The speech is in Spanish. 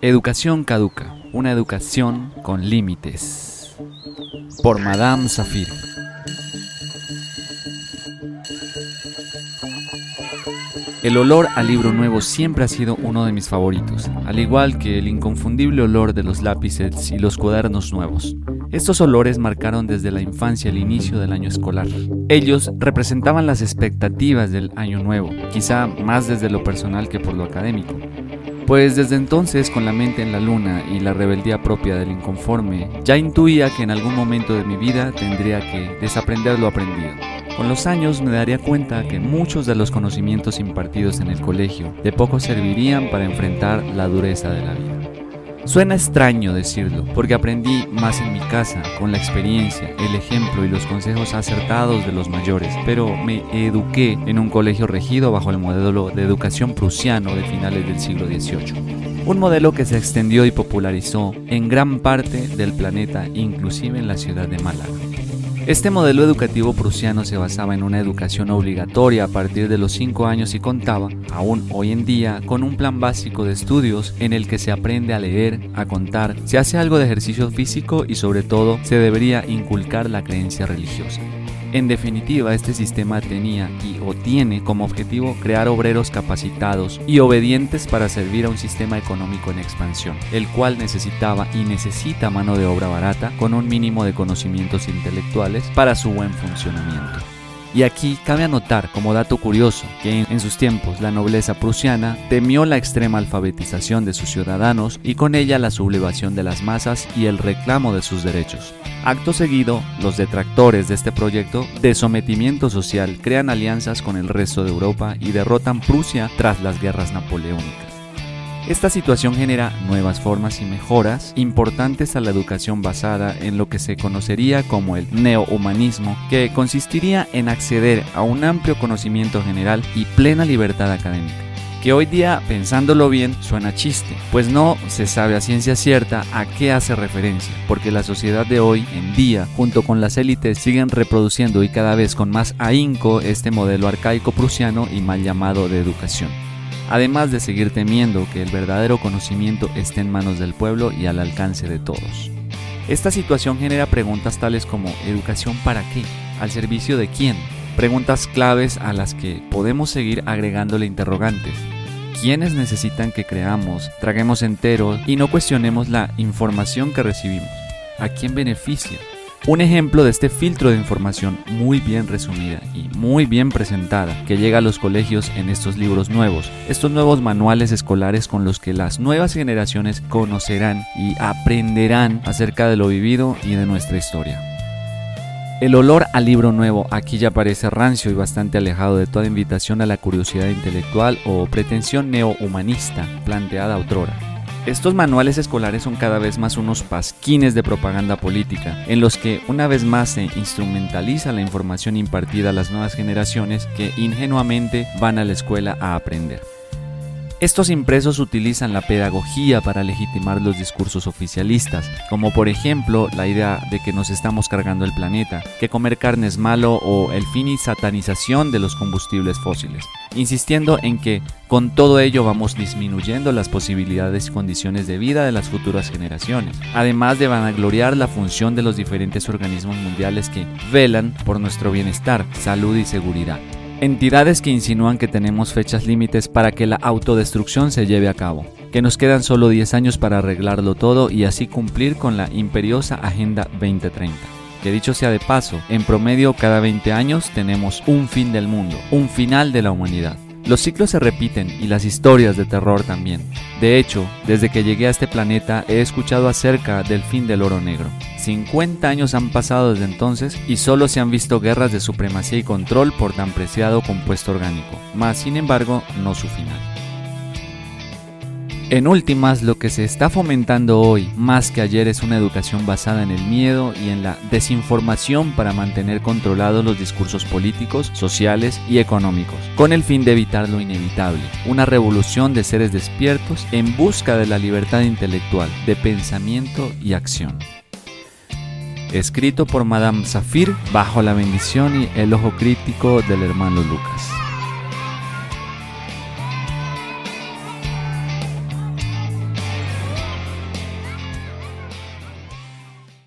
Educación caduca, una educación con límites. Por Madame Safir. El olor al libro nuevo siempre ha sido uno de mis favoritos, al igual que el inconfundible olor de los lápices y los cuadernos nuevos. Estos olores marcaron desde la infancia el inicio del año escolar. Ellos representaban las expectativas del año nuevo, quizá más desde lo personal que por lo académico pues desde entonces con la mente en la luna y la rebeldía propia del inconforme, ya intuía que en algún momento de mi vida tendría que desaprender lo aprendido. Con los años me daría cuenta que muchos de los conocimientos impartidos en el colegio de poco servirían para enfrentar la dureza de la vida. Suena extraño decirlo, porque aprendí más en mi casa, con la experiencia, el ejemplo y los consejos acertados de los mayores, pero me eduqué en un colegio regido bajo el modelo de educación prusiano de finales del siglo XVIII. Un modelo que se extendió y popularizó en gran parte del planeta, inclusive en la ciudad de Málaga. Este modelo educativo prusiano se basaba en una educación obligatoria a partir de los 5 años y contaba, aún hoy en día, con un plan básico de estudios en el que se aprende a leer, a contar, se hace algo de ejercicio físico y sobre todo se debería inculcar la creencia religiosa. En definitiva, este sistema tenía y o tiene como objetivo crear obreros capacitados y obedientes para servir a un sistema económico en expansión, el cual necesitaba y necesita mano de obra barata con un mínimo de conocimientos intelectuales para su buen funcionamiento. Y aquí cabe anotar como dato curioso que en sus tiempos la nobleza prusiana temió la extrema alfabetización de sus ciudadanos y con ella la sublevación de las masas y el reclamo de sus derechos. Acto seguido, los detractores de este proyecto de sometimiento social crean alianzas con el resto de Europa y derrotan Prusia tras las guerras napoleónicas. Esta situación genera nuevas formas y mejoras importantes a la educación basada en lo que se conocería como el neohumanismo, que consistiría en acceder a un amplio conocimiento general y plena libertad académica que hoy día, pensándolo bien, suena chiste, pues no se sabe a ciencia cierta a qué hace referencia, porque la sociedad de hoy en día, junto con las élites, siguen reproduciendo y cada vez con más ahínco este modelo arcaico prusiano y mal llamado de educación además de seguir temiendo que el verdadero conocimiento esté en manos del pueblo y al alcance de todos. Esta situación genera preguntas tales como ¿educación para qué? ¿Al servicio de quién? Preguntas claves a las que podemos seguir agregándole interrogantes. ¿Quiénes necesitan que creamos, traguemos enteros y no cuestionemos la información que recibimos? ¿A quién beneficia? Un ejemplo de este filtro de información muy bien resumida y muy bien presentada que llega a los colegios en estos libros nuevos, estos nuevos manuales escolares con los que las nuevas generaciones conocerán y aprenderán acerca de lo vivido y de nuestra historia. El olor al libro nuevo aquí ya parece rancio y bastante alejado de toda invitación a la curiosidad intelectual o pretensión neohumanista planteada otrora. Estos manuales escolares son cada vez más unos pasquines de propaganda política, en los que una vez más se instrumentaliza la información impartida a las nuevas generaciones que ingenuamente van a la escuela a aprender. Estos impresos utilizan la pedagogía para legitimar los discursos oficialistas, como por ejemplo la idea de que nos estamos cargando el planeta, que comer carne es malo o el fin y satanización de los combustibles fósiles, insistiendo en que con todo ello vamos disminuyendo las posibilidades y condiciones de vida de las futuras generaciones, además de vanagloriar la función de los diferentes organismos mundiales que velan por nuestro bienestar, salud y seguridad. Entidades que insinúan que tenemos fechas límites para que la autodestrucción se lleve a cabo, que nos quedan solo 10 años para arreglarlo todo y así cumplir con la imperiosa Agenda 2030. Que dicho sea de paso, en promedio cada 20 años tenemos un fin del mundo, un final de la humanidad. Los ciclos se repiten y las historias de terror también. De hecho, desde que llegué a este planeta he escuchado acerca del fin del oro negro. 50 años han pasado desde entonces y solo se han visto guerras de supremacía y control por tan preciado compuesto orgánico, más sin embargo no su final. En últimas, lo que se está fomentando hoy más que ayer es una educación basada en el miedo y en la desinformación para mantener controlados los discursos políticos, sociales y económicos, con el fin de evitar lo inevitable, una revolución de seres despiertos en busca de la libertad intelectual, de pensamiento y acción. Escrito por Madame Safir bajo la bendición y el ojo crítico del hermano Lucas.